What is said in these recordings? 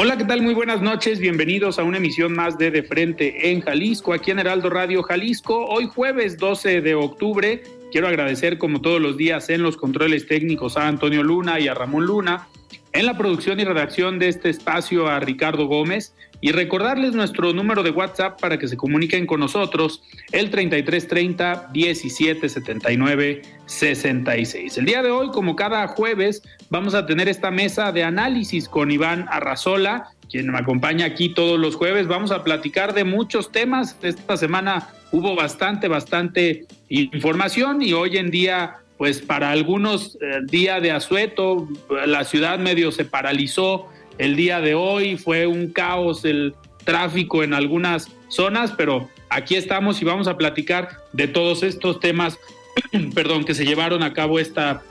Hola, ¿qué tal? Muy buenas noches. Bienvenidos a una emisión más de De Frente en Jalisco, aquí en Heraldo Radio Jalisco. Hoy jueves 12 de octubre. Quiero agradecer como todos los días en los controles técnicos a Antonio Luna y a Ramón Luna, en la producción y redacción de este espacio a Ricardo Gómez y recordarles nuestro número de WhatsApp para que se comuniquen con nosotros, el 3330 1779 66. El día de hoy, como cada jueves, vamos a tener esta mesa de análisis con Iván Arrazola, quien me acompaña aquí todos los jueves. Vamos a platicar de muchos temas. Esta semana hubo bastante, bastante información y hoy en día pues para algunos eh, día de asueto, la ciudad medio se paralizó el día de hoy, fue un caos el tráfico en algunas zonas, pero aquí estamos y vamos a platicar de todos estos temas, perdón, que se llevaron a cabo esta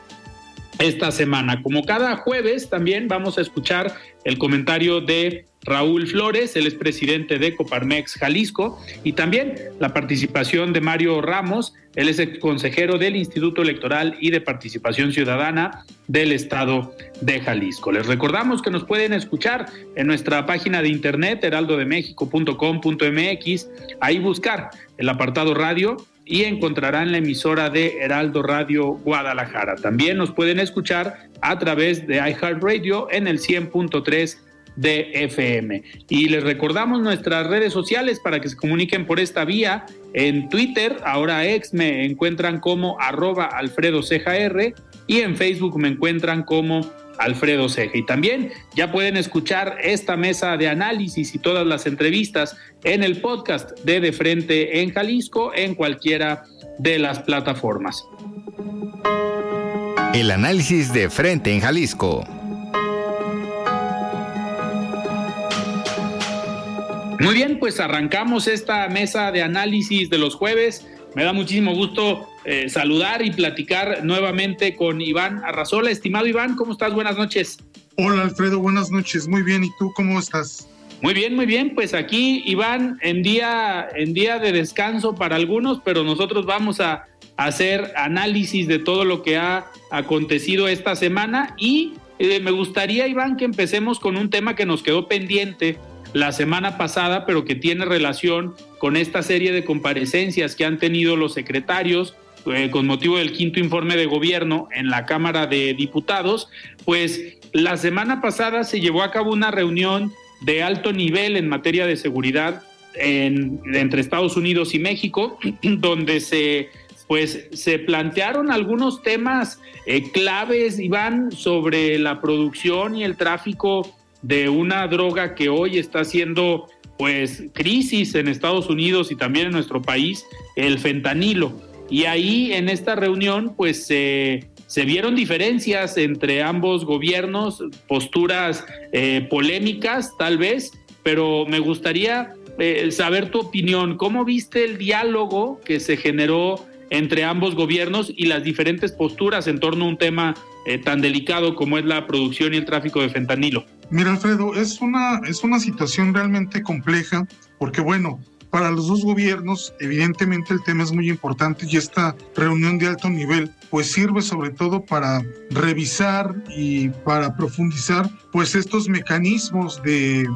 esta semana. Como cada jueves también vamos a escuchar el comentario de Raúl Flores, el expresidente de Coparmex Jalisco, y también la participación de Mario Ramos, él es ex consejero del Instituto Electoral y de Participación Ciudadana del Estado de Jalisco. Les recordamos que nos pueden escuchar en nuestra página de internet heraldodemexico.com.mx, ahí buscar el apartado radio y encontrarán la emisora de Heraldo Radio Guadalajara. También nos pueden escuchar a través de iHeartRadio en el 100.3 de FM. Y les recordamos nuestras redes sociales para que se comuniquen por esta vía. En Twitter, ahora ex, me encuentran como arroba Alfredo y en Facebook me encuentran como Alfredo Ceja. Y también ya pueden escuchar esta mesa de análisis y todas las entrevistas en el podcast de De Frente en Jalisco en cualquiera de las plataformas. El análisis de Frente en Jalisco. Muy bien, pues arrancamos esta mesa de análisis de los jueves. Me da muchísimo gusto eh, saludar y platicar nuevamente con Iván Arrazola. Estimado Iván, ¿cómo estás? Buenas noches. Hola Alfredo, buenas noches. Muy bien, ¿y tú cómo estás? Muy bien, muy bien. Pues aquí, Iván, en día, en día de descanso para algunos, pero nosotros vamos a hacer análisis de todo lo que ha acontecido esta semana y eh, me gustaría, Iván, que empecemos con un tema que nos quedó pendiente la semana pasada, pero que tiene relación con esta serie de comparecencias que han tenido los secretarios eh, con motivo del quinto informe de gobierno en la Cámara de Diputados, pues la semana pasada se llevó a cabo una reunión de alto nivel en materia de seguridad entre Estados Unidos y México, donde se pues se plantearon algunos temas eh, claves, Iván, sobre la producción y el tráfico de una droga que hoy está siendo pues crisis en Estados Unidos y también en nuestro país, el fentanilo. Y ahí en esta reunión pues se vieron diferencias entre ambos gobiernos, posturas eh, polémicas tal vez, pero me gustaría eh, saber tu opinión. ¿Cómo viste el diálogo que se generó entre ambos gobiernos y las diferentes posturas en torno a un tema eh, tan delicado como es la producción y el tráfico de fentanilo? Mira, Alfredo, es una, es una situación realmente compleja porque, bueno, para los dos gobiernos, evidentemente el tema es muy importante y esta reunión de alto nivel pues sirve sobre todo para revisar y para profundizar pues estos mecanismos de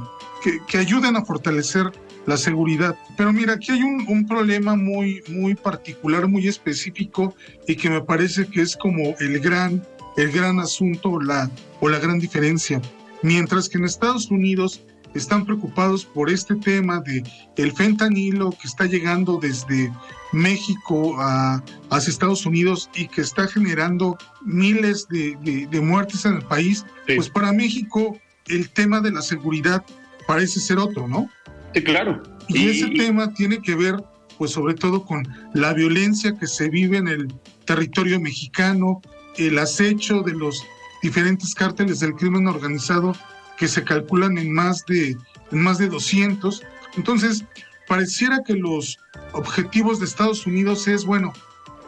que, que ayuden a fortalecer la seguridad. Pero mira, aquí hay un, un, problema muy, muy particular, muy específico y que me parece que es como el gran el gran asunto la, o la gran diferencia. Mientras que en Estados Unidos están preocupados por este tema de el fentanilo que está llegando desde México a, hacia Estados Unidos y que está generando miles de, de, muertes en el país, pues para México el tema de la seguridad parece ser otro, ¿no? Sí, claro. Y, ese tema tiene que ver, pues sobre todo con la violencia que se vive en el territorio mexicano, el acecho de los diferentes cárteles del crimen organizado que se calculan en más de, en más de 200. Entonces, pareciera que los objetivos de Estados Unidos es, bueno,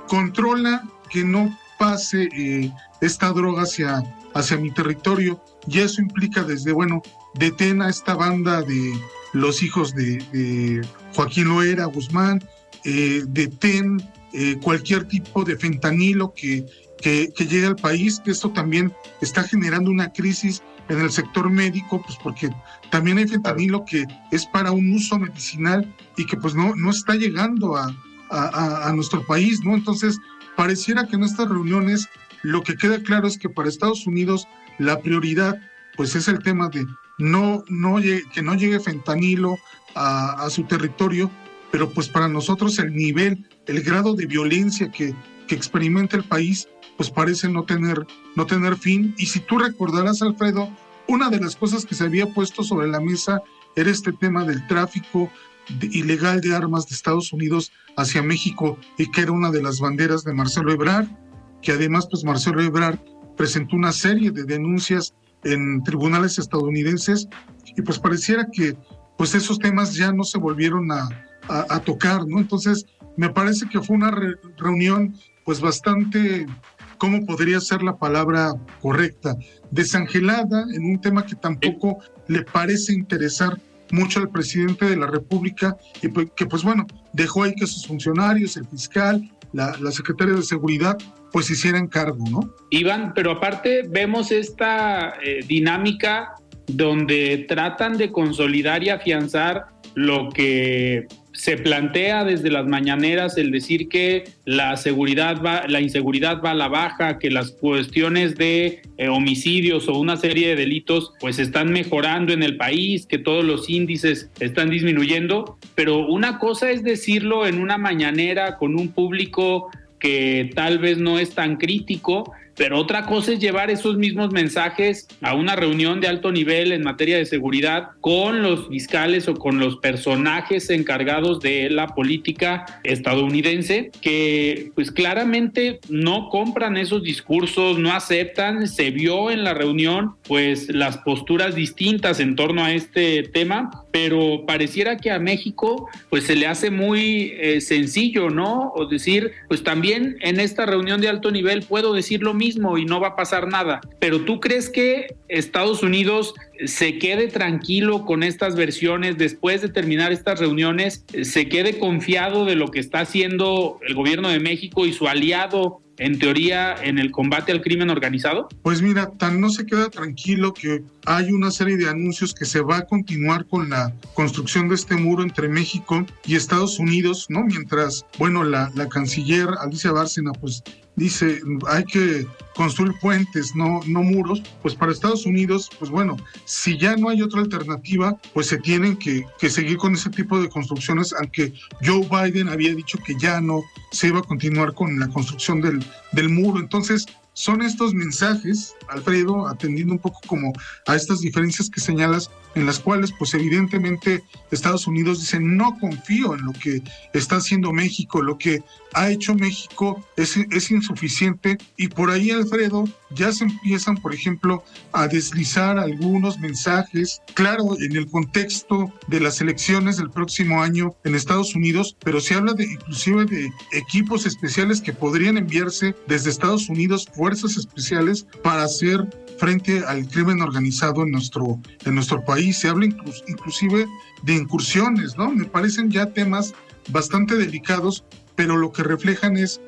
controla que no pase eh, esta droga hacia, hacia mi territorio y eso implica desde, bueno, detén a esta banda de los hijos de, Joaquín Loera Guzmán, eh, detén eh, cualquier tipo de fentanilo que, que, que llegue al país, que esto también está generando una crisis en el sector médico, pues porque también hay fentanilo que es para un uso medicinal y que pues no, no está llegando a, a, nuestro país, ¿no? Entonces, pareciera que en estas reuniones lo que queda claro es que para Estados Unidos la prioridad pues es el tema de no, no que no llegue fentanilo a, a, su territorio, pero pues para nosotros el nivel, el grado de violencia que, que experimenta el país pues parece no tener, no tener fin. Y si tú recordarás, Alfredo, una de las cosas que se había puesto sobre la mesa era este tema del tráfico ilegal de armas de Estados Unidos hacia México y que era una de las banderas de Marcelo Ebrard, que además pues Marcelo Ebrard presentó una serie de denuncias en tribunales estadounidenses y pues pareciera que pues esos temas ya no se volvieron a, tocar, ¿no? Entonces me parece que fue una reunión pues bastante ¿cómo podría ser la palabra correcta? Desangelada en un tema que tampoco le parece interesar mucho al presidente de la República y pues, que pues bueno, dejó ahí que sus funcionarios, el fiscal, la, la secretaria de Seguridad, pues hicieran cargo, ¿no? Iván, pero aparte vemos esta eh, dinámica donde tratan de consolidar y afianzar lo que se plantea desde las mañaneras el decir que la seguridad va, la inseguridad va a la baja, que las cuestiones de eh, homicidios o una serie de delitos pues están mejorando en el país, que todos los índices están disminuyendo, pero una cosa es decirlo en una mañanera con un público que tal vez no es tan crítico pero otra cosa es llevar esos mismos mensajes a una reunión de alto nivel en materia de seguridad con los fiscales o con los personajes encargados de la política estadounidense que pues claramente no compran esos discursos, no aceptan, se vio en la reunión pues las posturas distintas en torno a este tema, pero pareciera que a México pues se le hace muy eh, sencillo, ¿no? O decir, pues también en esta reunión de alto nivel puedo decir lo mismo mismo y no va a pasar nada. Pero tú crees que Estados Unidos se quede tranquilo con estas versiones después de terminar estas reuniones, se quede confiado de lo que está haciendo el gobierno de México y su aliado en teoría, en el combate al crimen organizado? Pues mira, tan no se queda tranquilo que hay una serie de anuncios que se va a continuar con la construcción de este muro entre México y Estados Unidos, ¿no? Mientras, bueno, la, la canciller Alicia Bárcena, pues dice hay que construir puentes, no, no muros, pues para Estados Unidos, pues bueno, si ya no hay otra alternativa, pues se tienen que, que seguir con ese tipo de construcciones, aunque Joe Biden había dicho que ya no se iba a continuar con la construcción del, del muro. Entonces, son estos mensajes, Alfredo, atendiendo un poco como a estas diferencias que señalas, en las cuales pues evidentemente Estados Unidos dice no confío en lo que está haciendo México, lo que ha hecho México es, insuficiente y por ahí Alfredo ya se empiezan por ejemplo a deslizar algunos mensajes, claro en el contexto de las elecciones del próximo año en Estados Unidos, pero se habla de inclusive de equipos especiales que podrían enviarse desde Estados Unidos fuerzas especiales para hacer frente al crimen organizado en nuestro, en nuestro país. Se habla inclusive de incursiones, ¿no? Me parecen ya temas bastante delicados, pero lo que reflejan es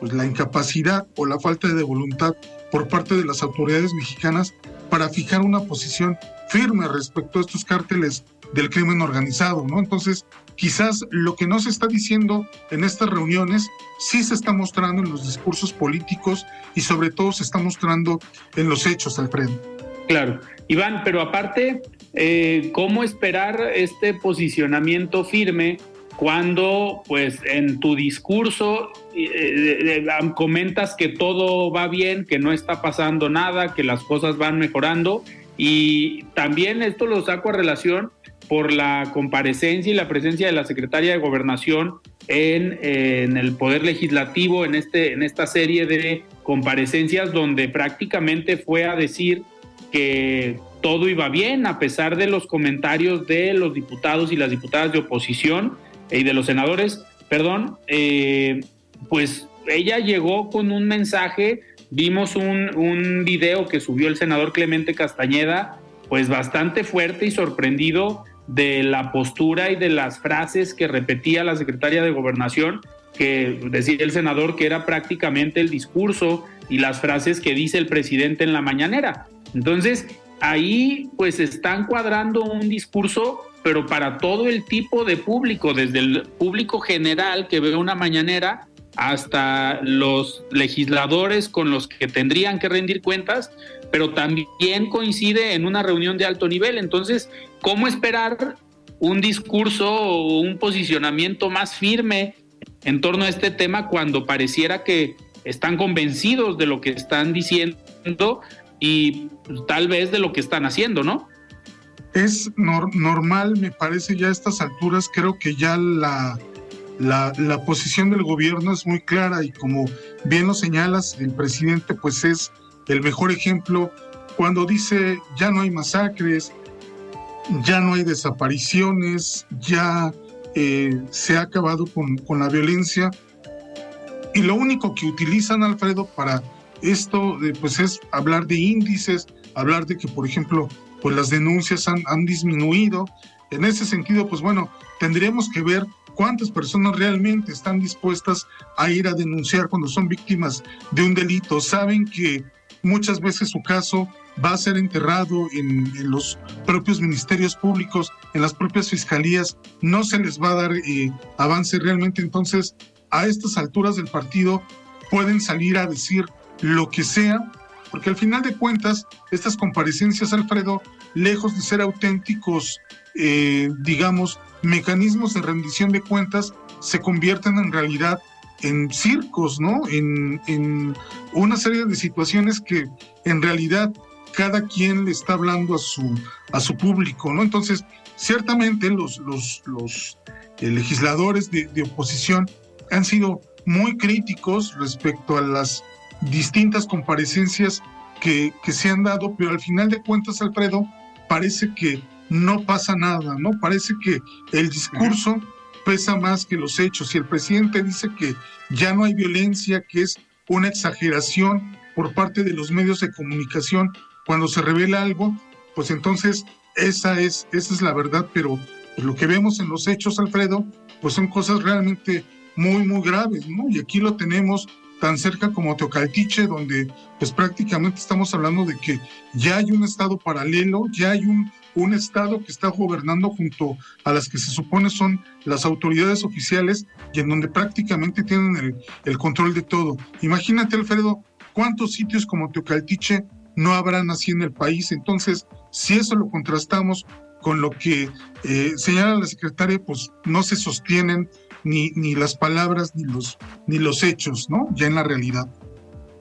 pues, la incapacidad o la falta de voluntad por parte de las autoridades mexicanas para fijar una posición firme respecto a estos cárteles del crimen organizado, ¿no? Entonces, quizás lo que no se está diciendo en estas reuniones sí se está mostrando en los discursos políticos y sobre todo se está mostrando en los hechos, Alfredo. Claro. Iván, pero aparte, eh, ¿cómo esperar este posicionamiento firme cuando, pues, en tu discurso eh, comentas que todo va bien, que no está pasando nada, que las cosas van mejorando? Y también esto lo saco a relación por la comparecencia y la presencia de la secretaria de Gobernación en, el Poder Legislativo, en, este, en esta serie de comparecencias donde prácticamente fue a decir que todo iba bien, a pesar de los comentarios de los diputados y las diputadas de oposición y de los senadores, perdón, eh, pues ella llegó con un mensaje Vimos un, un video que subió el senador Clemente Castañeda, pues bastante fuerte y sorprendido de la postura y de las frases que repetía la secretaria de gobernación, que decía el senador que era prácticamente el discurso y las frases que dice el presidente en la mañanera. Entonces, ahí pues están cuadrando un discurso, pero para todo el tipo de público, desde el público general que ve una mañanera hasta los legisladores con los que tendrían que rendir cuentas, pero también coincide en una reunión de alto nivel. Entonces, ¿cómo esperar un discurso o un posicionamiento más firme en torno a este tema cuando pareciera que están convencidos de lo que están diciendo y tal vez de lo que están haciendo, ¿no? Es normal, me parece ya a estas alturas, creo que ya la, la, posición del gobierno es muy clara y como bien lo señalas, el presidente pues es el mejor ejemplo cuando dice ya no hay masacres, ya no hay desapariciones, ya eh, se ha acabado con, con, la violencia. Y lo único que utilizan, Alfredo, para esto pues es hablar de índices, hablar de que, por ejemplo, pues las denuncias han, han disminuido. En ese sentido, pues bueno, tendríamos que ver cuántas personas realmente están dispuestas a ir a denunciar cuando son víctimas de un delito. Saben que muchas veces su caso va a ser enterrado en, los propios ministerios públicos, en las propias fiscalías, no se les va a dar eh, avance realmente. Entonces, a estas alturas del partido pueden salir a decir lo que sea, porque al final de cuentas, estas comparecencias, Alfredo, lejos de ser auténticos, eh, digamos, mecanismos de rendición de cuentas se convierten en realidad en circos, ¿no? En, en, una serie de situaciones que en realidad cada quien le está hablando a su, a su público, ¿no? Entonces, ciertamente los, los, los eh, legisladores de, oposición han sido muy críticos respecto a las distintas comparecencias que, que se han dado, pero al final de cuentas, Alfredo, parece que no pasa nada, ¿no? Parece que el discurso pesa más que los hechos. Y el presidente dice que ya no hay violencia, que es una exageración por parte de los medios de comunicación cuando se revela algo, pues entonces esa es, esa es la verdad, pero lo que vemos en los hechos, Alfredo, pues son cosas realmente muy, muy graves, ¿no? Y aquí lo tenemos tan cerca como Teocaltiche, donde pues prácticamente estamos hablando de que ya hay un estado paralelo, ya hay un un Estado que está gobernando junto a las que se supone son las autoridades oficiales y en donde prácticamente tienen el, control de todo. Imagínate, Alfredo, cuántos sitios como Teocaltiche no habrán así en el país. Entonces, si eso lo contrastamos con lo que eh, señala la secretaria, pues no se sostienen ni, ni las palabras ni los, ni los hechos, ¿no? Ya en la realidad.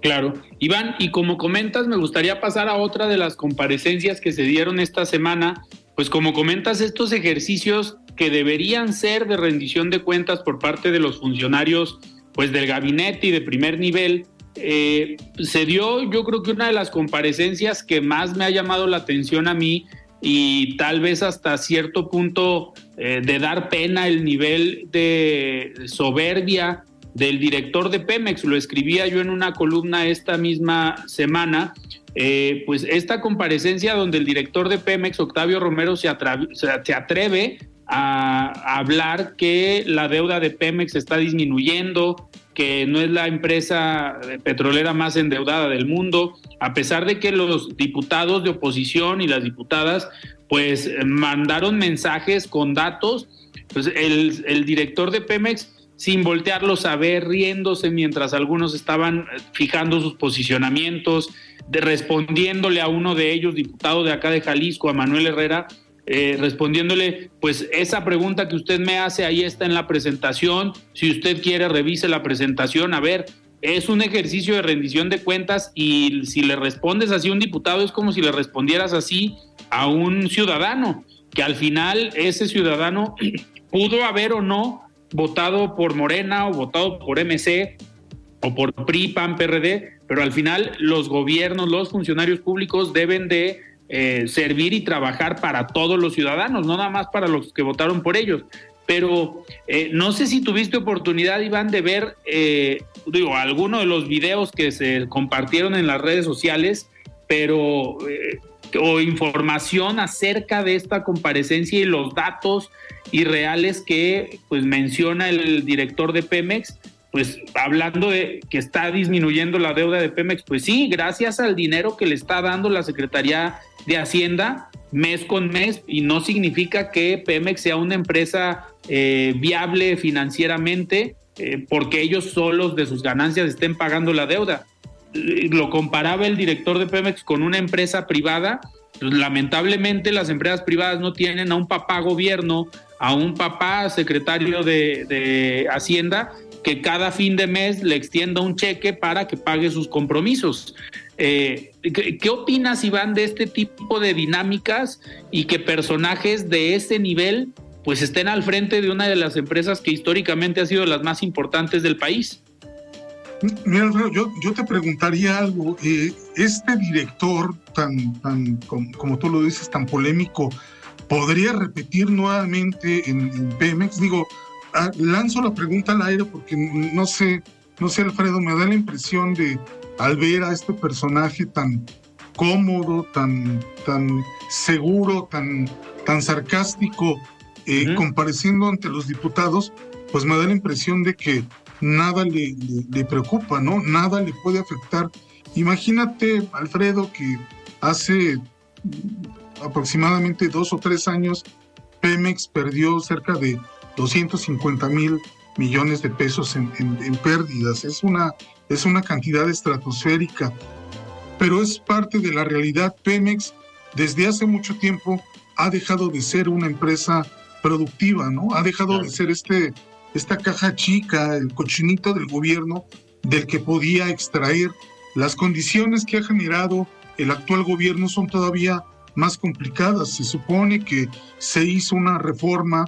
Claro. Iván, y como comentas, me gustaría pasar a otra de las comparecencias que se dieron esta semana. Pues como comentas, estos ejercicios que deberían ser de rendición de cuentas por parte de los funcionarios pues del gabinete y de primer nivel, eh, se dio yo creo que una de las comparecencias que más me ha llamado la atención a mí y tal vez hasta cierto punto eh, de dar pena el nivel de soberbia del director de Pemex, lo escribía yo en una columna esta misma semana, eh, pues esta comparecencia donde el director de Pemex, Octavio Romero, se, se atreve a, hablar que la deuda de Pemex está disminuyendo, que no es la empresa petrolera más endeudada del mundo, a pesar de que los diputados de oposición y las diputadas pues mandaron mensajes con datos, pues el, el director de Pemex sin voltearlos a ver, riéndose mientras algunos estaban fijando sus posicionamientos, de respondiéndole a uno de ellos, diputado de acá de Jalisco, a Manuel Herrera, eh, respondiéndole, pues esa pregunta que usted me hace ahí está en la presentación, si usted quiere revise la presentación, a ver, es un ejercicio de rendición de cuentas y si le respondes así a un diputado es como si le respondieras así a un ciudadano, que al final ese ciudadano pudo haber o no votado por Morena o votado por MC o por PRI, PAN, PRD, pero al final los gobiernos, los funcionarios públicos deben de eh, servir y trabajar para todos los ciudadanos, no nada más para los que votaron por ellos. Pero eh, no sé si tuviste oportunidad, Iván, de ver, eh, digo, alguno de los videos que se compartieron en las redes sociales, pero o información acerca de esta comparecencia y los datos irreales que pues menciona el director de Pemex pues hablando de que está disminuyendo la deuda de Pemex, pues sí, gracias al dinero que le está dando la Secretaría de Hacienda mes con mes y no significa que Pemex sea una empresa eh, viable financieramente eh, porque ellos solos de sus ganancias estén pagando la deuda. Lo comparaba el director de Pemex con una empresa privada. Pues, lamentablemente las empresas privadas no tienen a un papá gobierno, a un papá secretario de, Hacienda que cada fin de mes le extienda un cheque para que pague sus compromisos. Eh, ¿qué, opinas, Iván, de este tipo de dinámicas y que personajes de ese nivel pues estén al frente de una de las empresas que históricamente ha sido las más importantes del país? Mira, yo, yo te preguntaría algo. Eh, este director, tan, tan como, tú lo dices, tan polémico, ¿podría repetir nuevamente en, en Pemex? Digo, Ah, lanzo la pregunta al aire porque no sé, no sé, Alfredo, me da la impresión de al ver a este personaje tan cómodo, tan, tan seguro, tan, tan sarcástico, eh, compareciendo ante los diputados, pues me da la impresión de que nada le, le, preocupa, ¿no? Nada le puede afectar. Imagínate, Alfredo, que hace aproximadamente dos o tres años Pemex perdió cerca de 250 mil millones de pesos en, pérdidas. Es una, es una cantidad estratosférica, pero es parte de la realidad. Pemex desde hace mucho tiempo ha dejado de ser una empresa productiva, ¿no? Ha dejado de ser este, esta caja chica, el cochinito del gobierno del que podía extraer. Las condiciones que ha generado el actual gobierno son todavía más complicadas. Se supone que se hizo una reforma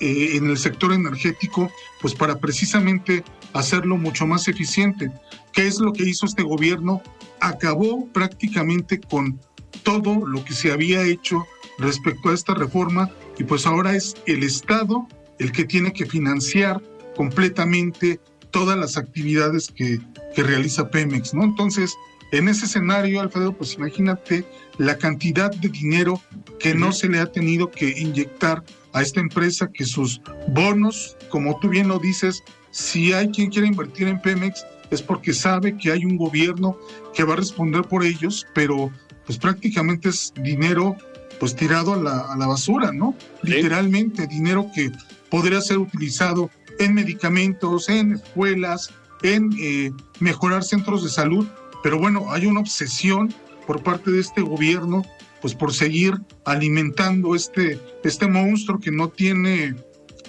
eh, en el sector energético, pues para precisamente hacerlo mucho más eficiente. ¿Qué es lo que hizo este gobierno? Acabó prácticamente con todo lo que se había hecho respecto a esta reforma y pues ahora es el Estado el que tiene que financiar completamente todas las actividades que, que realiza Pemex, ¿no? Entonces, en ese escenario, Alfredo, pues imagínate la cantidad de dinero que no se le ha tenido que inyectar a esta empresa que sus bonos, como tú bien lo dices, si hay quien quiere invertir en Pemex es porque sabe que hay un gobierno que va a responder por ellos, pero pues prácticamente es dinero pues tirado a la, a la basura, ¿no? Literalmente dinero que podría ser utilizado en medicamentos, en escuelas, en eh, mejorar centros de salud, pero bueno, hay una obsesión por parte de este gobierno pues por seguir alimentando este, este monstruo que no tiene,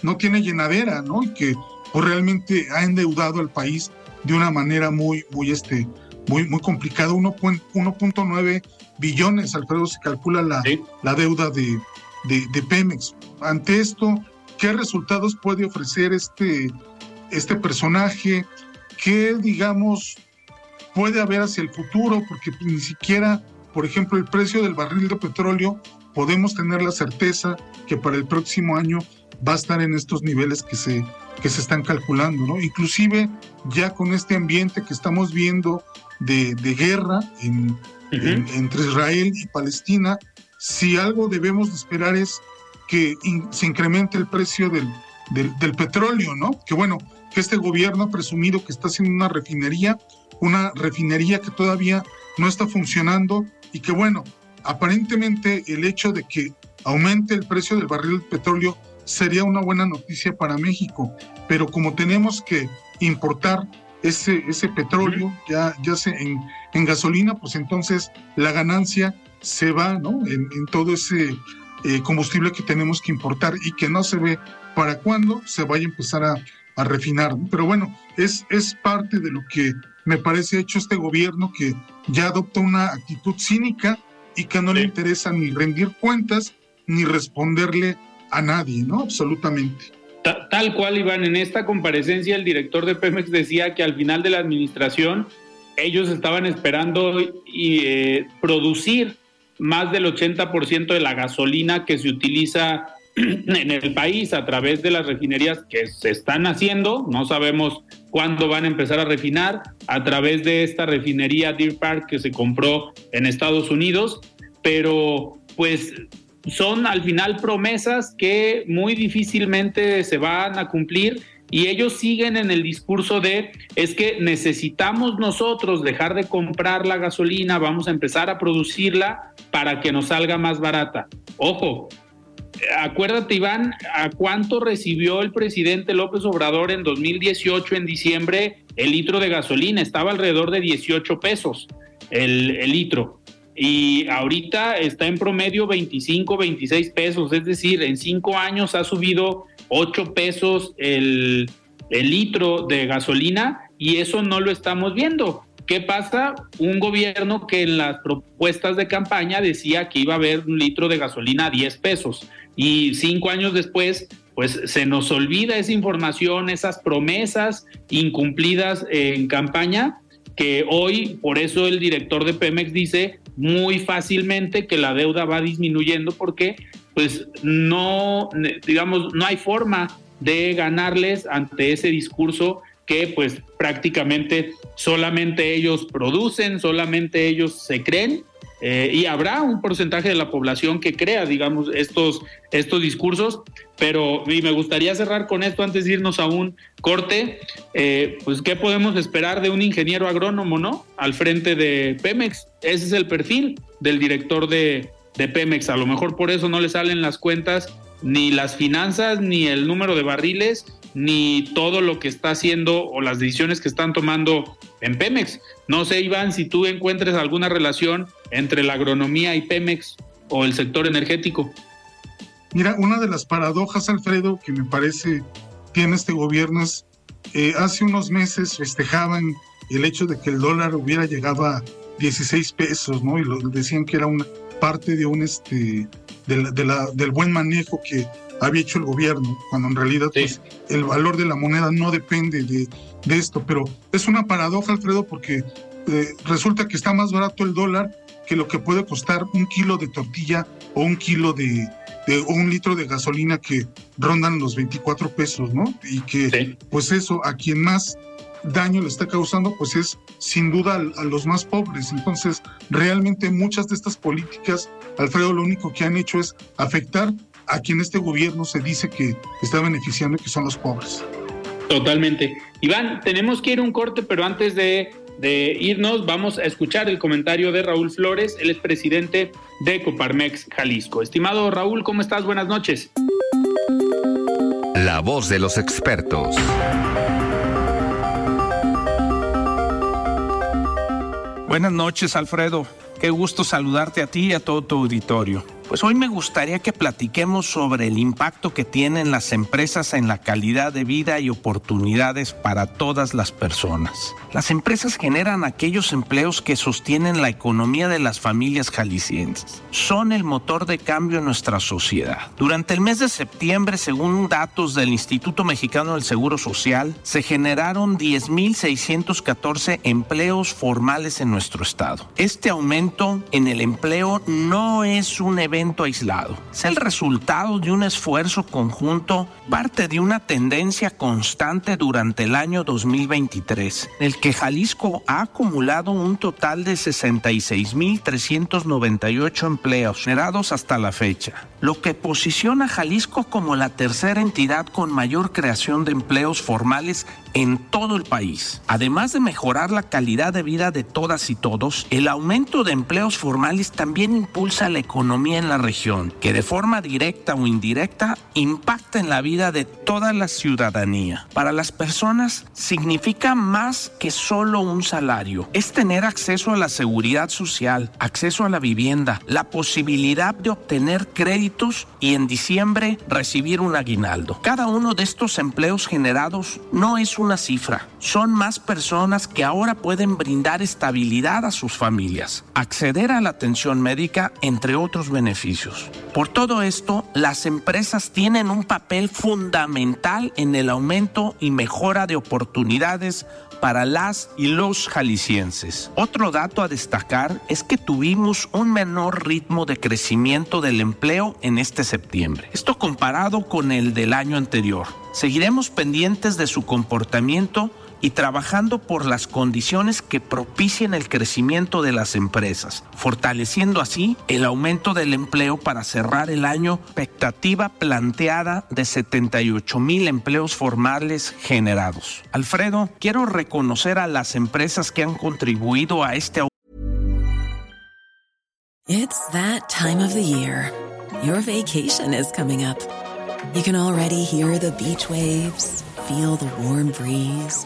no tiene llenadera, ¿no? Y que pues, realmente ha endeudado al país de una manera muy, muy, este, muy, muy complicada. 1.9 billones, Alfredo, se calcula la, la deuda de, de, de, Pemex. Ante esto, ¿qué resultados puede ofrecer este, este personaje? ¿Qué, digamos, puede haber hacia el futuro? Porque ni siquiera por ejemplo, el precio del barril de petróleo, podemos tener la certeza que para el próximo año va a estar en estos niveles que se, que se están calculando, ¿no? Inclusive ya con este ambiente que estamos viendo de, guerra entre Israel y Palestina, si algo debemos de esperar es que se incremente el precio del, del, petróleo, ¿no? Que bueno, que este gobierno ha presumido que está haciendo una refinería, una refinería que todavía no está funcionando y que bueno, aparentemente el hecho de que aumente el precio del barril de petróleo sería una buena noticia para México, pero como tenemos que importar ese, ese petróleo, ya, ya sea en, en gasolina, pues entonces la ganancia se va ¿no? en, en todo ese eh, combustible que tenemos que importar y que no se ve para cuándo se vaya a empezar a, a refinar. Pero bueno, es, es parte de lo que me parece hecho este gobierno que ya adopta una actitud cínica y que no le interesa ni rendir cuentas ni responderle a nadie, ¿no? Absolutamente. Tal cual, Iván, en esta comparecencia el director de Pemex decía que al final de la administración ellos estaban esperando y, eh, producir más del 80% de la gasolina que se utiliza en el país a través de las refinerías que se están haciendo, no sabemos cuándo van a empezar a refinar, a través de esta refinería Deer Park que se compró en Estados Unidos, pero pues son al final promesas que muy difícilmente se van a cumplir y ellos siguen en el discurso de es que necesitamos nosotros dejar de comprar la gasolina, vamos a empezar a producirla para que nos salga más barata. Ojo, acuérdate Iván, ¿a cuánto recibió el presidente López Obrador en 2018 en diciembre el litro de gasolina? Estaba alrededor de 18 pesos el, el litro y ahorita está en promedio 25, 26 pesos, es decir, en cinco años ha subido 8 pesos el, el litro de gasolina y eso no lo estamos viendo. ¿Qué pasa? Un gobierno que en las propuestas de campaña decía que iba a haber un litro de gasolina a 10 pesos y cinco años después, pues se nos olvida esa información, esas promesas incumplidas en campaña, que hoy, por eso el director de Pemex dice muy fácilmente que la deuda va disminuyendo porque pues no, digamos, no hay forma de ganarles ante ese discurso que pues prácticamente solamente ellos producen, solamente ellos se creen eh, y habrá un porcentaje de la población que crea, digamos, estos, estos discursos, pero y me gustaría cerrar con esto antes de irnos a un corte, eh, pues qué podemos esperar de un ingeniero agrónomo, ¿no? Al frente de Pemex, ese es el perfil del director de, de Pemex, a lo mejor por eso no le salen las cuentas ni las finanzas, ni el número de barriles, ni todo lo que está haciendo o las decisiones que están tomando en Pemex. No sé, Iván, si tú encuentres alguna relación entre la agronomía y Pemex o el sector energético. Mira, una de las paradojas, Alfredo, que me parece tiene este gobierno es, eh, hace unos meses festejaban el hecho de que el dólar hubiera llegado a 16 pesos, ¿no? Y lo, decían que era una parte de un, este, de la, del buen manejo que había hecho el gobierno, cuando en realidad sí. pues, el valor de la moneda no depende de, de esto. Pero es una paradoja, Alfredo, porque eh, resulta que está más barato el dólar que lo que puede costar un kilo de tortilla o un kilo de, de o un litro de gasolina que rondan los 24 pesos, ¿no? Y que, sí. pues eso, a quien más daño le está causando, pues es sin duda a, a, los más pobres. Entonces, realmente muchas de estas políticas, Alfredo, lo único que han hecho es afectar a quien este gobierno se dice que está beneficiando, que son los pobres. Totalmente. Iván, tenemos que ir a un corte, pero antes de, de, irnos vamos a escuchar el comentario de Raúl Flores, él es presidente de Coparmex Jalisco. Estimado Raúl, ¿cómo estás? Buenas noches. La voz de los expertos. Buenas noches, Alfredo. Qué gusto saludarte a ti y a todo tu auditorio. Pues hoy me gustaría que platiquemos sobre el impacto que tienen las empresas en la calidad de vida y oportunidades para todas las personas. Las empresas generan aquellos empleos que sostienen la economía de las familias jaliscienses. Son el motor de cambio en nuestra sociedad. Durante el mes de septiembre, según datos del Instituto Mexicano del Seguro Social, se generaron 10.614 empleos formales en nuestro estado. Este aumento en el empleo no es un evento evento aislado. Es el resultado de un esfuerzo conjunto, parte de una tendencia constante durante el año 2023, en el que Jalisco ha acumulado un total de 66.398 empleos generados hasta la fecha, lo que posiciona a Jalisco como la tercera entidad con mayor creación de empleos formales en todo el país. Además de mejorar la calidad de vida de todas y todos, el aumento de empleos formales también impulsa la economía en la región, que de forma directa o indirecta impacta en la vida de toda la ciudadanía. Para las personas significa más que solo un salario. Es tener acceso a la seguridad social, acceso a la vivienda, la posibilidad de obtener créditos y en diciembre recibir un aguinaldo. Cada uno de estos empleos generados no es una cifra, son más personas que ahora pueden brindar estabilidad a sus familias, acceder a la atención médica, entre otros Por todo esto, las empresas tienen un papel fundamental en el aumento y mejora de oportunidades para las y los jaliscienses. Otro dato a destacar es que tuvimos un menor ritmo de crecimiento del empleo en este septiembre. Esto comparado con el del año anterior. Seguiremos pendientes de su comportamiento y trabajando por las condiciones que propicien el crecimiento de las empresas, fortaleciendo así el aumento del empleo para cerrar el año expectativa planteada de 78 mil empleos formales generados. Alfredo, quiero reconocer a las empresas que han contribuido a este It's that time of the year. Your vacation is coming up. You can already hear the beach waves, feel the warm breeze.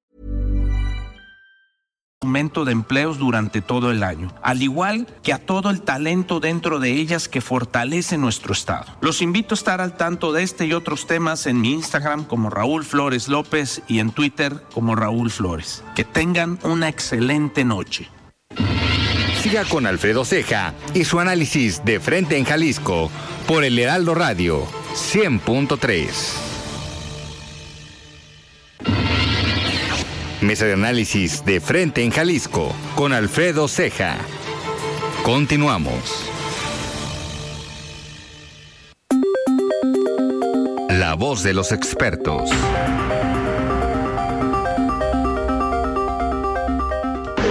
Aumento de empleos durante todo el año, al igual que a todo el talento dentro de ellas que fortalece nuestro estado. Los invito a estar al tanto de este y otros temas en mi Instagram como Raúl Flores López y en Twitter como Raúl Flores. Que tengan una excelente noche. Siga con Alfredo Ceja y su análisis de frente en Jalisco por el Heraldo Radio 100.3. Mesa de análisis de frente en Jalisco con Alfredo Ceja. Continuamos. La voz de los expertos.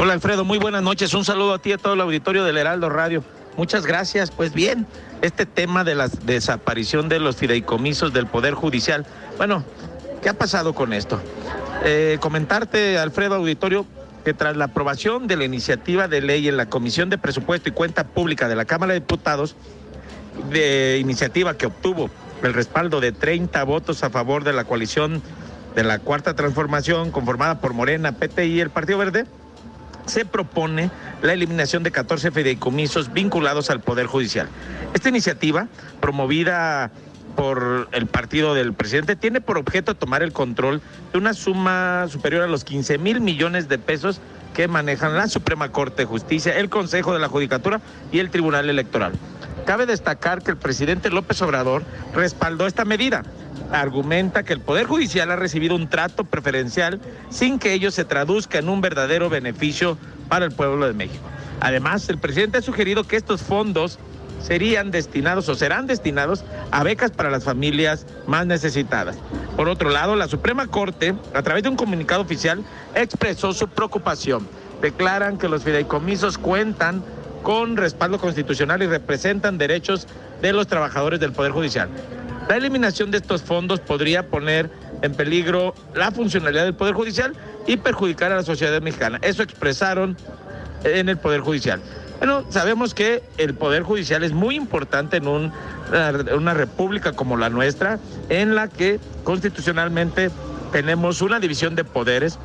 Hola Alfredo, muy buenas noches. Un saludo a ti y a todo el auditorio del Heraldo Radio. Muchas gracias. Pues bien, este tema de la desaparición de los fideicomisos del Poder Judicial. Bueno, ¿qué ha pasado con esto? Eh, comentarte, Alfredo Auditorio, que tras la aprobación de la iniciativa de ley en la Comisión de Presupuesto y Cuenta Pública de la Cámara de Diputados, de iniciativa que obtuvo el respaldo de 30 votos a favor de la coalición de la Cuarta Transformación, conformada por Morena, PT y el Partido Verde, se propone la eliminación de 14 fideicomisos vinculados al Poder Judicial. Esta iniciativa, promovida por el partido del presidente tiene por objeto tomar el control de una suma superior a los 15 mil millones de pesos que manejan la Suprema Corte de Justicia, el Consejo de la Judicatura y el Tribunal Electoral. Cabe destacar que el presidente López Obrador respaldó esta medida. Argumenta que el Poder Judicial ha recibido un trato preferencial sin que ello se traduzca en un verdadero beneficio para el pueblo de México. Además, el presidente ha sugerido que estos fondos serían destinados o serán destinados a becas para las familias más necesitadas. Por otro lado, la Suprema Corte, a través de un comunicado oficial, expresó su preocupación. Declaran que los fideicomisos cuentan con respaldo constitucional y representan derechos de los trabajadores del Poder Judicial. La eliminación de estos fondos podría poner en peligro la funcionalidad del Poder Judicial y perjudicar a la sociedad mexicana. Eso expresaron en el Poder Judicial. Bueno, sabemos que el Poder Judicial es muy importante en un, una república como la nuestra, en la que constitucionalmente tenemos una división de poderes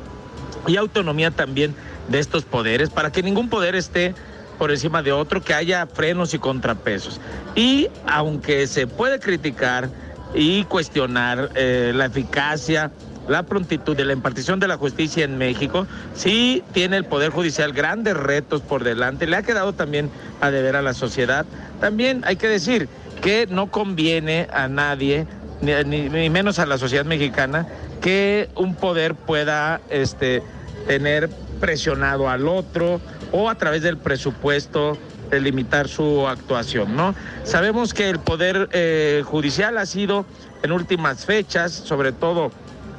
y autonomía también de estos poderes, para que ningún poder esté por encima de otro, que haya frenos y contrapesos. Y aunque se puede criticar y cuestionar eh, la eficacia, la prontitud de la impartición de la justicia en México, sí tiene el Poder Judicial grandes retos por delante, le ha quedado también a deber a la sociedad. También hay que decir que no conviene a nadie, ni, ni menos a la sociedad mexicana, que un poder pueda este, tener presionado al otro o a través del presupuesto limitar su actuación, ¿no? Sabemos que el Poder eh, Judicial ha sido en últimas fechas, sobre todo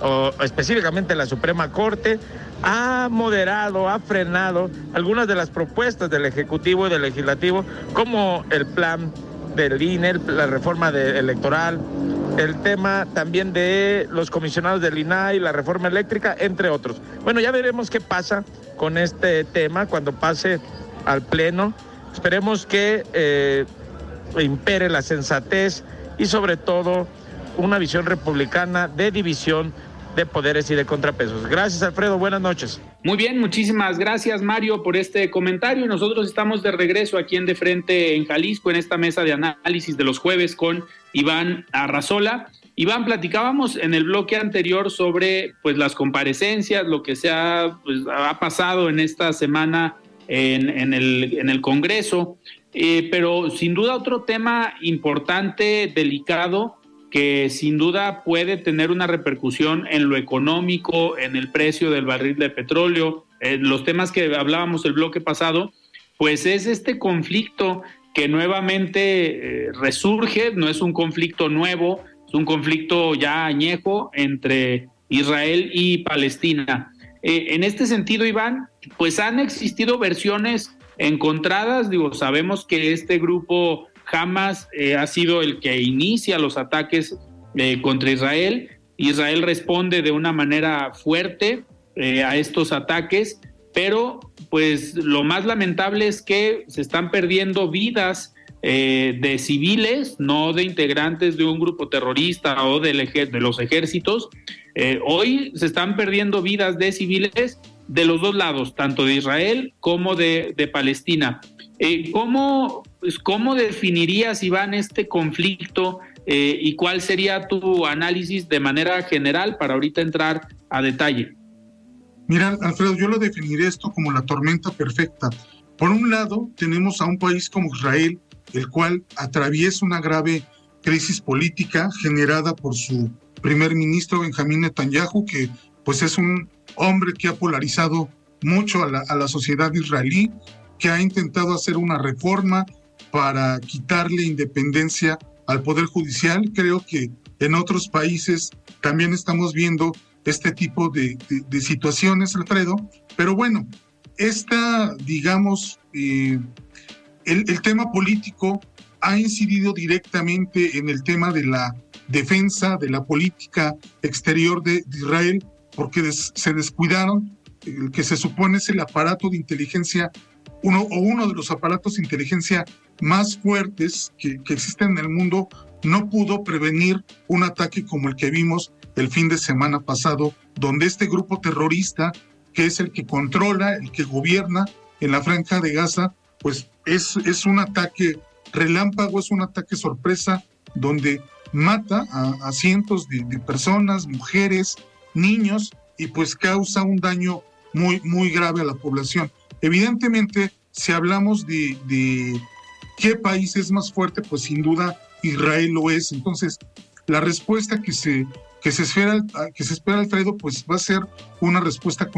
o específicamente la Suprema Corte, ha moderado, ha frenado algunas de las propuestas del Ejecutivo y del Legislativo, como el plan del INE, la reforma electoral, el tema también de los comisionados del INAI, la reforma eléctrica, entre otros. Bueno, ya veremos qué pasa con este tema cuando pase al Pleno. Esperemos que eh, impere la sensatez y sobre todo una visión republicana de división de poderes y de contrapesos. Gracias, Alfredo. Buenas noches. Muy bien, muchísimas gracias, Mario, por este comentario. Nosotros estamos de regreso aquí en De Frente en Jalisco, en esta mesa de análisis de los jueves con Iván Arrazola. Iván, platicábamos en el bloque anterior sobre pues las comparecencias, lo que se ha, pues, ha pasado en esta semana en, el, en el Congreso, eh, pero sin duda otro tema importante, delicado, que sin duda puede tener una repercusión en lo económico, en el precio del barril de petróleo, los temas que hablábamos el bloque pasado, pues es este conflicto que nuevamente eh, resurge, no es un conflicto nuevo, es un conflicto ya añejo entre Israel y Palestina. Eh, en este sentido, Iván, pues han existido versiones encontradas, digo, sabemos que este grupo Hamas eh, ha sido el que inicia los ataques eh, contra Israel. Israel responde de una manera fuerte eh, a estos ataques, pero pues lo más lamentable es que se están perdiendo vidas de civiles, no de integrantes de un grupo terrorista o de los ejércitos. hoy se están perdiendo vidas de civiles de los dos lados, tanto de Israel como de Palestina. ¿cómo, pues, ¿cómo definirías, Iván, este conflicto eh, y cuál sería tu análisis de manera general para ahorita entrar a detalle? Mira, Alfredo, yo lo definiré esto como la tormenta perfecta. Por un lado, tenemos a un país como Israel, el cual atraviesa una grave crisis política generada por su primer ministro Benjamín Netanyahu, que pues es un hombre que ha polarizado mucho a la, a la sociedad israelí, que ha intentado hacer una reforma para quitarle independencia al Poder Judicial. Creo que en otros países también estamos viendo este tipo de, situaciones, Alfredo. Pero bueno, esta, digamos, eh, el, tema político ha incidido directamente en el tema de la defensa de la política exterior de, Israel, porque se descuidaron, el que se supone es el aparato de inteligencia, uno o uno de los aparatos de inteligencia más fuertes que, existen en el mundo no pudo prevenir un ataque como el que vimos el fin de semana pasado, donde este grupo terrorista, que es el que controla, el que gobierna en la franja de Gaza, pues es, es un ataque relámpago, es un ataque sorpresa, donde mata a, cientos de, personas, mujeres, niños, y pues causa un daño muy, muy grave a la población. Evidentemente, si hablamos de ¿Qué país es más fuerte? Pues sin duda Israel lo es. Entonces, la respuesta que se, que se, espera, que se espera, Alfredo, pues va a ser una respuesta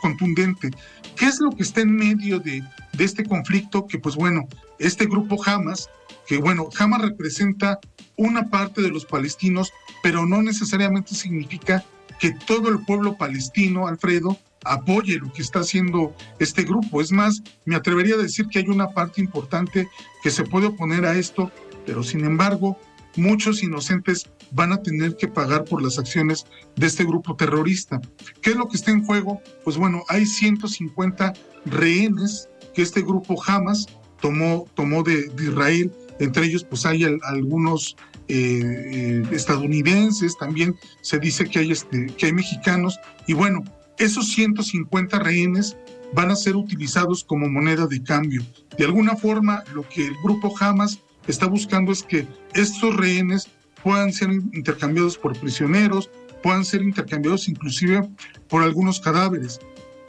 contundente. ¿Qué es lo que está en medio de, de este conflicto? Que pues bueno, este grupo Hamas, que bueno, Hamas representa una parte de los palestinos, pero no necesariamente significa que todo el pueblo palestino, Alfredo, apoye lo que está haciendo este grupo. Es más, me atrevería a decir que hay una parte importante que se puede oponer a esto, pero sin embargo, muchos inocentes van a tener que pagar por las acciones de este grupo terrorista. ¿Qué es lo que está en juego? Pues bueno, hay 150 rehenes que este grupo Hamas tomó, de, Israel. Entre ellos, pues hay algunos eh, eh, estadounidenses, también se dice que hay, este, que hay mexicanos. Y bueno, esos 150 rehenes van a ser utilizados como moneda de cambio. De alguna forma, lo que el grupo Hamas está buscando es que estos rehenes puedan ser intercambiados por prisioneros, puedan ser intercambiados inclusive por algunos cadáveres.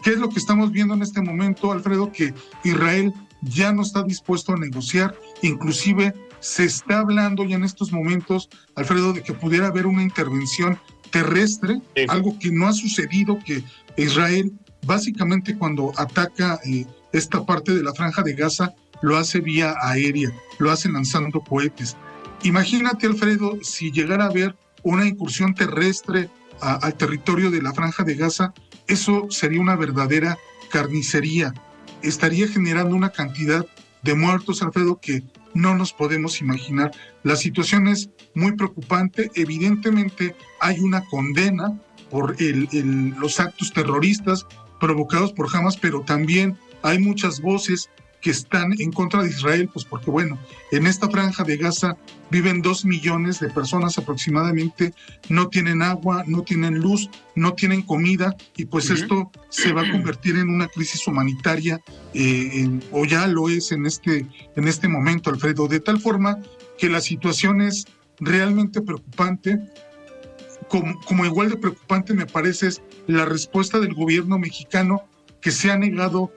¿Qué es lo que estamos viendo en este momento, Alfredo? Que Israel ya no está dispuesto a negociar, inclusive se está hablando ya en estos momentos, Alfredo, de que pudiera haber una intervención terrestre, algo que no ha sucedido, que Israel básicamente cuando ataca eh, esta parte de la franja de Gaza lo hace vía aérea, lo hace lanzando cohetes. Imagínate, Alfredo, si llegara a haber una incursión terrestre al territorio de la franja de Gaza, eso sería una verdadera carnicería. Estaría generando una cantidad de muertos, Alfredo, que no nos podemos imaginar. La situación es muy preocupante. Evidentemente hay una condena por los actos terroristas provocados por Hamas, pero también hay muchas voces que están en contra de Israel, pues porque bueno, en esta franja de Gaza viven dos millones de personas aproximadamente, no tienen agua, no tienen luz, no tienen comida y pues esto se va a convertir en una crisis humanitaria eh, o ya lo es en este, en este momento, Alfredo, de tal forma que la situación es realmente preocupante. Como, como igual de preocupante me parece es la respuesta del gobierno mexicano que se ha negado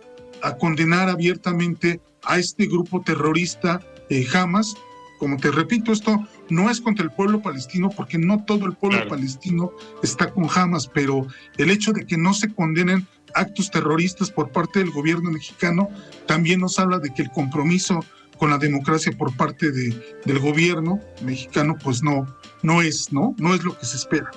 a condenar abiertamente a este grupo terrorista eh, Hamas. Como te repito, esto no es contra el pueblo palestino, porque no todo el pueblo palestino está con Hamas, pero el hecho de que no se condenen actos terroristas por parte del gobierno mexicano también nos habla de que el compromiso con la democracia por parte de, del gobierno mexicano pues no, no es, ¿no? No es lo que se espera.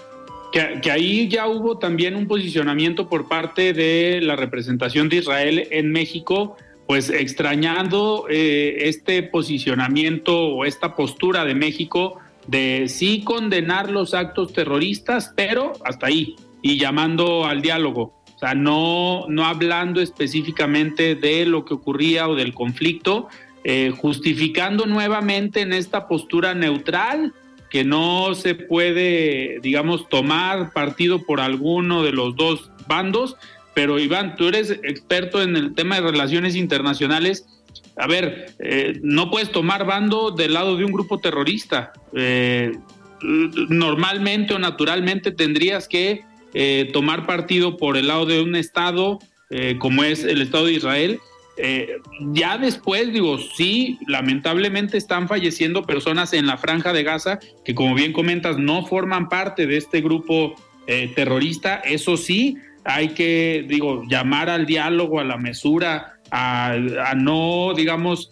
Que, ahí ya hubo también un posicionamiento por parte de la representación de Israel en México, pues extrañando eh, este posicionamiento o esta postura de México de sí condenar los actos terroristas, pero hasta ahí, y llamando al diálogo. O sea, no, no hablando específicamente de lo que ocurría o del conflicto, eh, justificando nuevamente en esta postura neutral que no se puede, digamos, tomar partido por alguno de los dos bandos, pero Iván, tú eres experto en el tema de relaciones internacionales. A ver, eh, no puedes tomar bando del lado de un grupo terrorista. Eh, normalmente o naturalmente tendrías que eh, tomar partido por el lado de un Estado como es el Estado de Israel eh, ya después, digo, sí, lamentablemente están falleciendo personas en la franja de Gaza que, como bien comentas, no forman parte de este grupo eh, terrorista. Eso sí, hay que, digo, llamar al diálogo, a la mesura, a, no, digamos,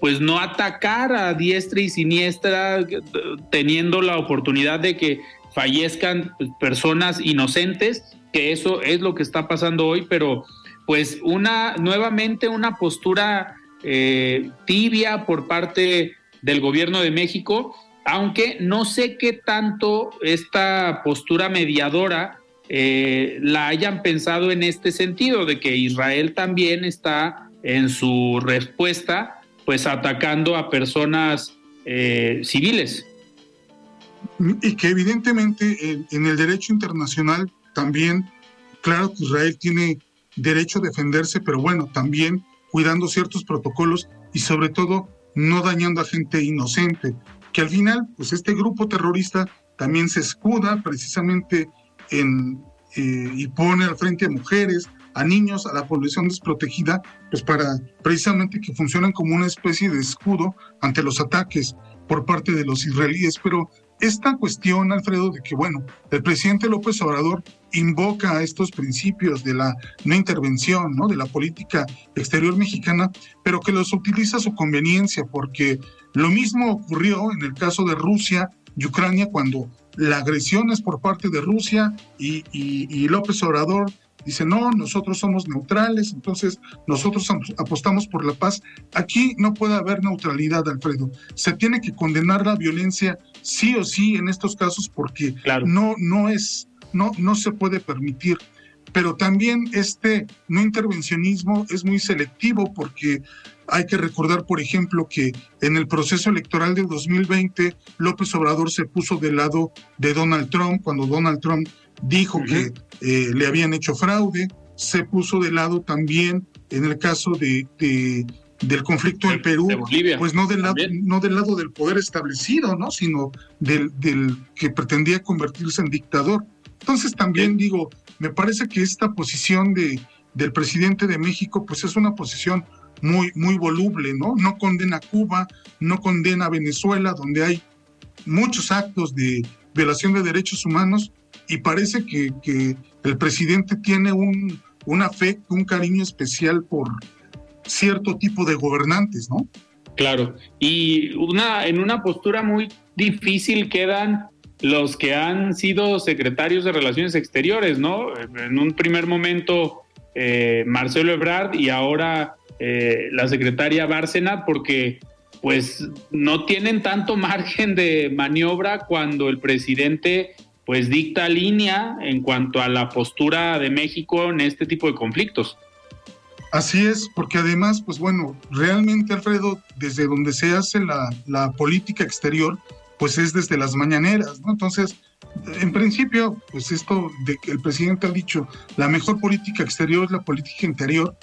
pues no atacar a diestra y siniestra, teniendo la oportunidad de que fallezcan personas inocentes, que eso es lo que está pasando hoy, pero pues una nuevamente una postura eh, tibia por parte del gobierno de México, aunque no sé qué tanto esta postura mediadora eh, la hayan pensado en este sentido, de que Israel también está en su respuesta, pues atacando a personas eh, civiles. Y que evidentemente en el derecho internacional también, claro que Israel tiene derecho a defenderse, pero bueno, también cuidando ciertos protocolos y sobre todo no dañando a gente inocente, que al final, pues este grupo terrorista también se escuda precisamente en, eh, y pone al frente a mujeres, a niños, a la población desprotegida, pues para precisamente que funcionen como una especie de escudo ante los ataques por parte de los israelíes. Pero esta cuestión, Alfredo, de que, bueno, el presidente López Obrador invoca estos principios de la no intervención, ¿no? De la política exterior mexicana, pero que los utiliza a su conveniencia, porque lo mismo ocurrió en el caso de Rusia y Ucrania cuando la agresión es por parte de Rusia y, y López Obrador dice, no, nosotros somos neutrales, entonces nosotros apostamos por la paz. Aquí no puede haber neutralidad, Alfredo. Se tiene que condenar la violencia sí o sí en estos casos porque no, no es, no, no se puede permitir pero también este no intervencionismo es muy selectivo porque hay que recordar, por ejemplo, que en el proceso electoral de 2020 López Obrador se puso del lado de Donald Trump cuando Donald Trump dijo que eh, le habían hecho fraude, se puso de lado también en el caso de, del conflicto en Perú, pues no del, lado, no del lado del poder establecido, ¿no? sino del, del que pretendía convertirse en dictador. Entonces también digo, me parece que esta posición de, del presidente de México, pues es una posición muy, muy voluble, ¿no? No condena a Cuba, no condena a Venezuela, donde hay muchos actos de violación de derechos humanos, y parece que, el presidente tiene un, un afecto, un cariño especial por cierto tipo de gobernantes, ¿no? Claro, y una, en una postura muy difícil quedan los que han sido secretarios de Relaciones Exteriores, ¿no? En un primer momento eh, Marcelo Ebrard y ahora eh, la secretaria Bárcena, porque pues no tienen tanto margen de maniobra cuando el presidente pues dicta línea en cuanto a la postura de México en este tipo de conflictos. Así es, porque además, pues bueno, realmente Alfredo, desde donde se hace la, la política exterior, pues es desde las mañaneras, ¿no? Entonces, en principio, pues esto de que el presidente ha dicho, la mejor política exterior es la política interior.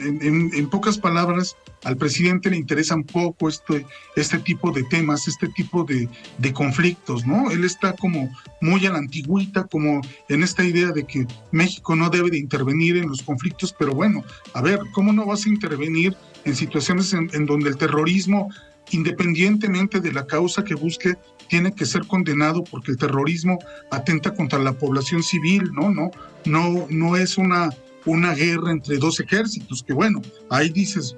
En, pocas palabras, al presidente le interesan poco este, este tipo de temas, este tipo de, de, conflictos, ¿no? Él está como muy a la antigüita, como en esta idea de que México no debe de intervenir en los conflictos, pero bueno, a ver, ¿cómo no vas a intervenir en situaciones en, en donde el terrorismo independientemente de la causa que busque, tiene que ser condenado porque el terrorismo atenta contra la población civil, ¿no? No, no, no es una, una guerra entre dos ejércitos, que bueno, ahí dices,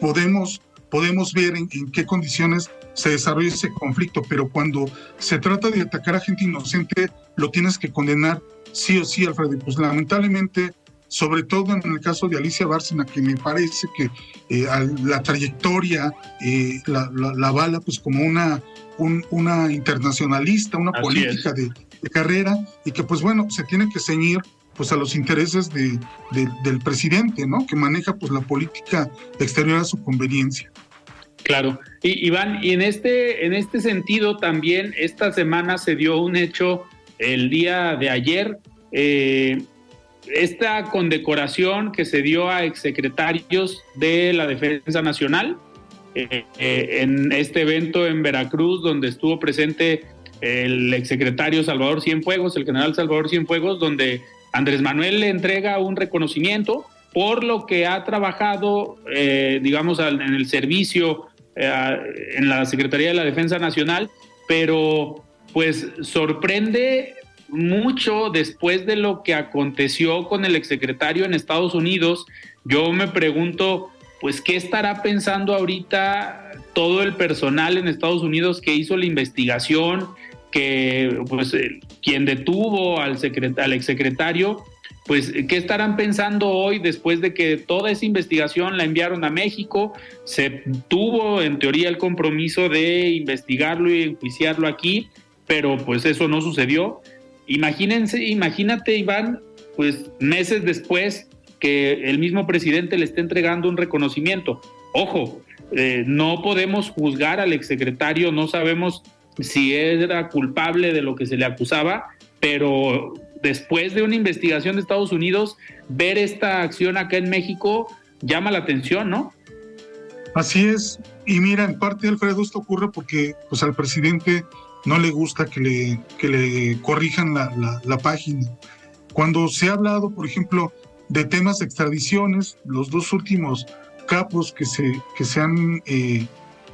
podemos, podemos ver en, en qué condiciones se desarrolla ese conflicto, pero cuando se trata de atacar a gente inocente, lo tienes que condenar sí o sí, Alfredo. Pues lamentablemente sobre todo en el caso de Alicia Bárcena, que me parece que eh, la trayectoria eh, la, la, bala pues como una, una internacionalista, una política de, carrera, y que pues bueno, se tiene que ceñir pues a los intereses de, del presidente, ¿no? Que maneja pues la política exterior a su conveniencia. Claro. Y Iván, y en este, en este sentido también esta semana se dio un hecho el día de ayer. Eh, esta condecoración que se dio a exsecretarios de la Defensa Nacional eh, eh, en este evento en Veracruz, donde estuvo presente el exsecretario Salvador Cienfuegos, el general Salvador Cienfuegos, donde Andrés Manuel le entrega un reconocimiento por lo que ha trabajado, eh, digamos, en el servicio en la Secretaría de la Defensa Nacional, pero pues sorprende mucho después de lo que aconteció con el exsecretario en Estados Unidos, yo me pregunto, pues, ¿qué estará pensando ahorita todo el personal en Estados Unidos que hizo la investigación, que, pues, quien detuvo al, al exsecretario? Pues, ¿qué estarán pensando hoy después de que toda esa investigación la enviaron a México? Se tuvo, en teoría, el compromiso de investigarlo y enjuiciarlo aquí, pero pues eso no sucedió. Imagínense, imagínate, Iván, pues meses después que el mismo presidente le esté entregando un reconocimiento. Ojo, eh, no podemos juzgar al exsecretario, no sabemos si era culpable de lo que se le acusaba, pero después de una investigación de Estados Unidos, ver esta acción acá en México llama la atención, ¿no? Así es. Y mira, en parte, Alfredo, esto ocurre porque pues, al presidente no le gusta que le, que le corrijan la, la, página. Cuando se ha hablado, por ejemplo, de temas de extradiciones, los dos últimos capos que se, que se han, eh,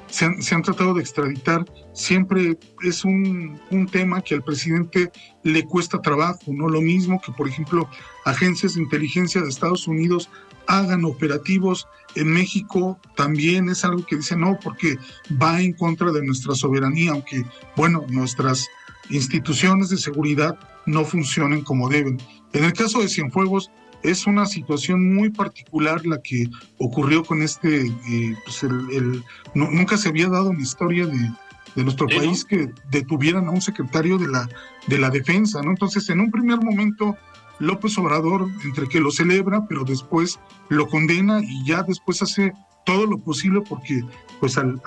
se han, se han, tratado de extraditar, siempre es un, un, tema que al presidente le cuesta trabajo, ¿no? Lo mismo que, por ejemplo, agencias de inteligencia de Estados Unidos hagan operativos en México también es algo que dice no, porque va en contra de nuestra soberanía, aunque, bueno, nuestras instituciones de seguridad no funcionen como deben. En el caso de Cienfuegos, es una situación muy particular la que ocurrió con este, eh, pues el, nunca se había dado en la historia de, de nuestro país que detuvieran a un secretario de la, de la defensa, ¿no? Entonces, en un primer momento, López Obrador, entre que lo celebra, pero después lo condena y ya después hace todo lo posible porque pues al,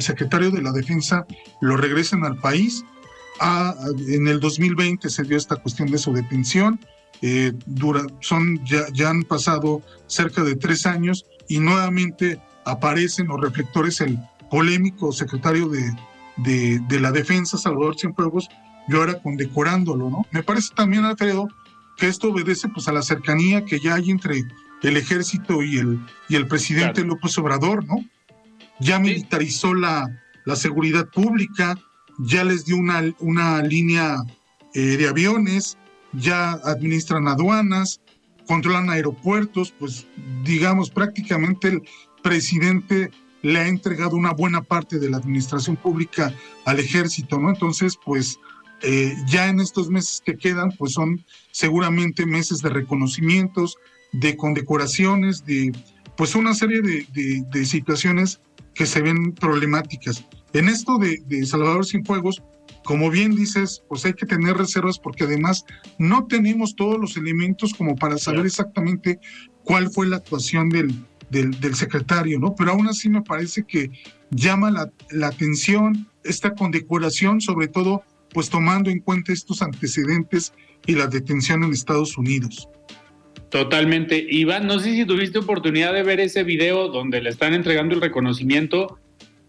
secretario de la defensa lo regresen al país. Ah, en el 2020 se dio esta cuestión de su detención. Eh, dura, son, ya, han pasado cerca de tres años y nuevamente aparecen los reflectores el polémico secretario de, de, de la defensa, Salvador Cienfuegos, y ahora condecorándolo, ¿no? Me parece también, Alfredo, que esto obedece pues a la cercanía que ya hay entre el ejército y el, y el presidente López Obrador, ¿no? Ya militarizó la, la seguridad pública, ya les dio una, una línea eh, de aviones, ya administran aduanas, controlan aeropuertos, pues digamos prácticamente el presidente le ha entregado una buena parte de la administración pública al ejército, ¿no? Entonces, pues eh, ya en estos meses que quedan, pues son seguramente meses de reconocimientos, de condecoraciones, de pues una serie de, situaciones que se ven problemáticas. En esto de, de Salvador Cienfuegos, como bien dices, pues hay que tener reservas porque además no tenemos todos los elementos como para saber exactamente cuál fue la actuación del, del, secretario, ¿no? Pero aún así me parece que llama la, la atención esta condecoración, sobre todo pues tomando en cuenta estos antecedentes y la detención en Estados Unidos. Totalmente. Iván, no sé si tuviste oportunidad de ver ese video donde le están entregando el reconocimiento.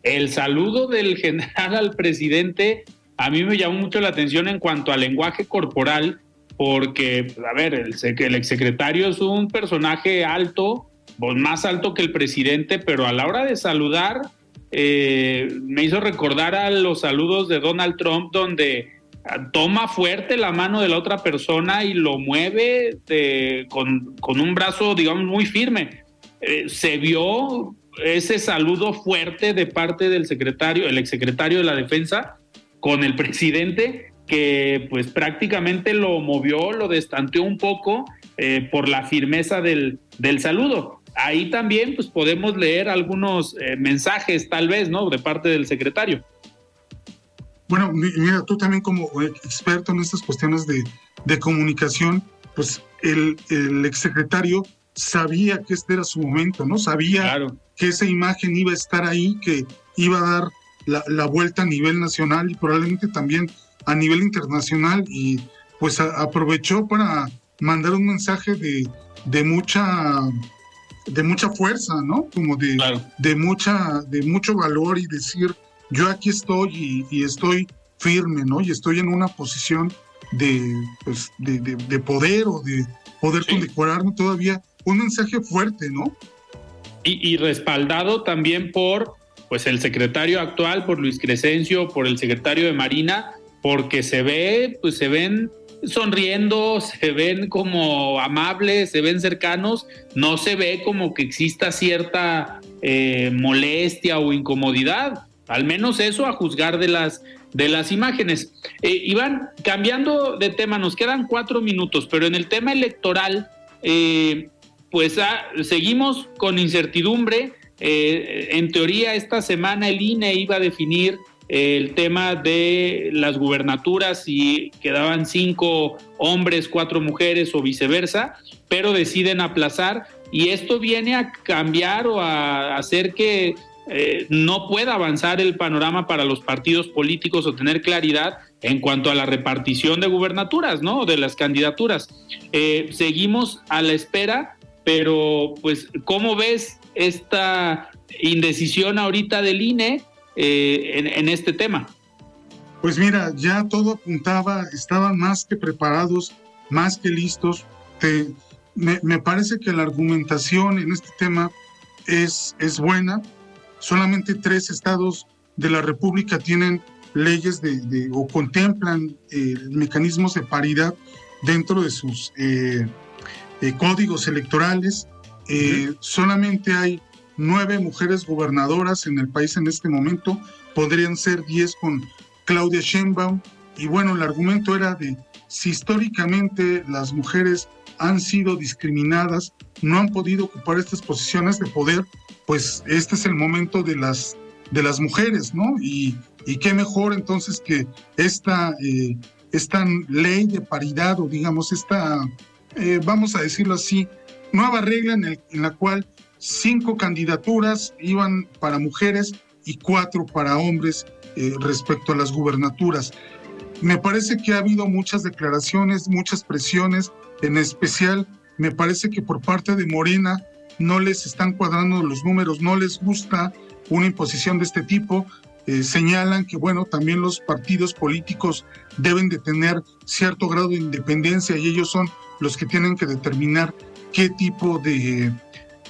El saludo del general al presidente a mí me llamó mucho la atención en cuanto al lenguaje corporal, porque, a ver, el, el exsecretario es un personaje alto, pues más alto que el presidente, pero a la hora de saludar, eh, me hizo recordar a los saludos de Donald Trump, donde toma fuerte la mano de la otra persona y lo mueve con, un brazo, digamos, muy firme. Eh, se vio ese saludo fuerte de parte del secretario, el exsecretario de la Defensa, con el presidente, que pues prácticamente lo movió, lo destanteó un poco eh, por la firmeza del saludo ahí también pues podemos leer algunos eh, mensajes tal vez, ¿no? De parte del secretario. Bueno, mira, tú también como experto en estas cuestiones de, de comunicación, pues el, el exsecretario sabía que este era su momento, ¿no? Sabía que esa imagen iba a estar ahí, que iba a dar la, la, vuelta a nivel nacional y probablemente también a nivel internacional y pues aprovechó para mandar un mensaje de, de mucha de mucha fuerza, ¿no? Como de, de, mucha, de mucho valor y decir, yo aquí estoy y, estoy firme, ¿no? Y estoy en una posición de, pues, de, de, poder o de poder condecorarme todavía. Un mensaje fuerte, ¿no? Y, y, respaldado también por pues el secretario actual, por Luis Crescencio, por el secretario de Marina, porque se ve, pues se ven sonriendo, se ven como amables, se ven cercanos, no se ve como que exista cierta eh, molestia o incomodidad. Al menos eso a juzgar de las, de las imágenes. Eh, Iván, cambiando de tema, nos quedan cuatro minutos, pero en el tema electoral, eh, pues ah, seguimos con incertidumbre. en teoría, esta semana el INE iba a definir el tema de las gubernaturas y quedaban cinco hombres, cuatro mujeres o viceversa, pero deciden aplazar y esto viene a cambiar o a hacer que eh, no pueda avanzar el panorama para los partidos políticos o tener claridad en cuanto a la repartición de gubernaturas, ¿no? De las candidaturas. Eh, seguimos a la espera, pero pues, ¿cómo ves esta indecisión ahorita del INE? Eh, en, este tema? Pues mira, ya todo apuntaba, estaban más que preparados, más que listos. me, parece que la argumentación en este tema es, es buena. Solamente tres estados de la República tienen leyes de, o contemplan eh, mecanismos de paridad dentro de sus eh, códigos electorales. Solamente hay nueve mujeres gobernadoras en el país en este momento, podrían ser diez con Claudia Sheinbaum, y bueno, el argumento era de si históricamente las mujeres han sido discriminadas, no han podido ocupar estas posiciones de poder, pues este es el momento de las, de las mujeres, ¿no? Y, y qué mejor entonces que esta, eh, esta ley de paridad o digamos esta, eh, vamos a decirlo así, nueva regla en, en la cual cinco candidaturas iban para mujeres y cuatro para hombres eh, respecto a las gubernaturas. Me parece que ha habido muchas declaraciones, muchas presiones, en especial me parece que por parte de Morena no les están cuadrando los números, no les gusta una imposición de este tipo. Eh, señalan que, bueno, también los partidos políticos deben de tener cierto grado de independencia y ellos son los que tienen que determinar qué tipo de,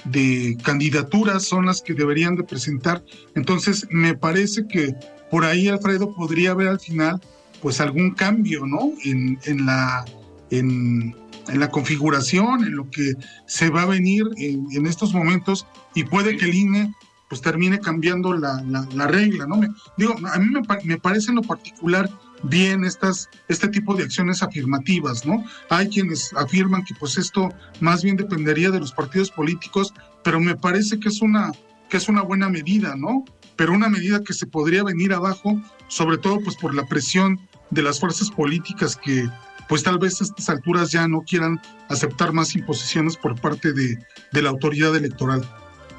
de candidaturas son las que deberían de presentar. Entonces, me parece que por ahí, Alfredo, podría haber al final pues algún cambio, ¿no? En, en la, en, la configuración, en lo que se va a venir en, en, estos momentos y puede que el INE pues termine cambiando la, la, la regla, ¿no? Me, digo, a mí me, me, parece en lo particular bien estas, este tipo de acciones afirmativas, ¿no? Hay quienes afirman que pues esto más bien dependería de los partidos políticos, pero me parece que es una, que es una buena medida, ¿no? Pero una medida que se podría venir abajo, sobre todo pues por la presión de las fuerzas políticas que pues tal vez a estas alturas ya no quieran aceptar más imposiciones por parte de, de la autoridad electoral.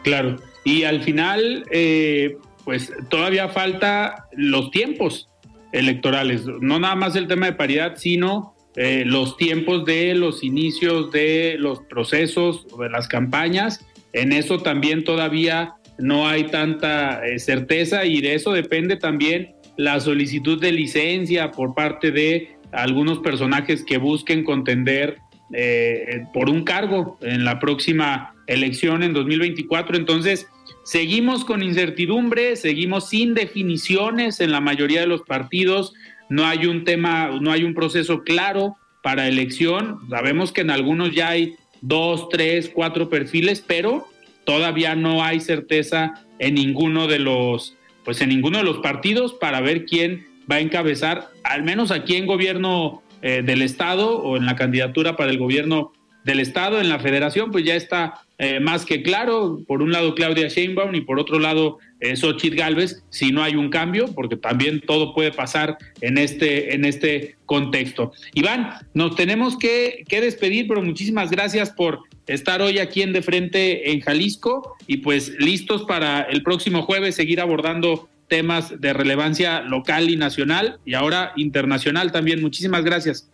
Claro, y al final, eh, pues todavía falta los tiempos electorales, no nada más el tema de paridad, sino eh, los tiempos de los inicios de los procesos, de las campañas. En eso también todavía no hay tanta eh, certeza y de eso depende también la solicitud de licencia por parte de algunos personajes que busquen contender eh, por un cargo en la próxima elección en 2024. Entonces, seguimos con incertidumbre, seguimos sin definiciones en la mayoría de los partidos, no hay un tema, no hay un proceso claro para elección. Sabemos que en algunos ya hay dos, tres, cuatro perfiles, pero todavía no hay certeza en ninguno de los pues en ninguno de los partidos para ver quién va a encabezar, al menos aquí en gobierno eh, del Estado o en la candidatura para el gobierno del Estado, en la federación, pues ya está eh, más que claro, por un lado Claudia Sheinbaum y por otro lado eh, Xochitl Galvez, si no hay un cambio, porque también todo puede pasar en este, en este contexto. Iván, nos tenemos que, que despedir, pero muchísimas gracias por estar hoy aquí en De Frente en Jalisco y pues listos para el próximo jueves seguir abordando temas de relevancia local y nacional y ahora internacional también. Muchísimas gracias.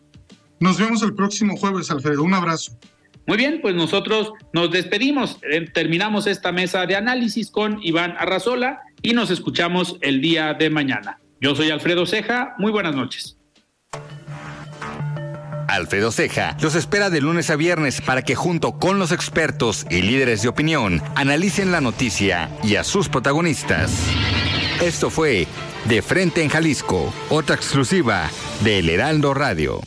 Nos vemos el próximo jueves, Alfredo. Un abrazo. Muy bien, pues nosotros nos despedimos. Eh, terminamos esta mesa de análisis con Iván Arrazola y nos escuchamos el día de mañana. Yo soy Alfredo Ceja. Muy buenas noches. Alfredo Ceja los espera de lunes a viernes para que junto con los expertos y líderes de opinión analicen la noticia y a sus protagonistas. Esto fue De Frente en Jalisco, otra exclusiva de El Heraldo Radio.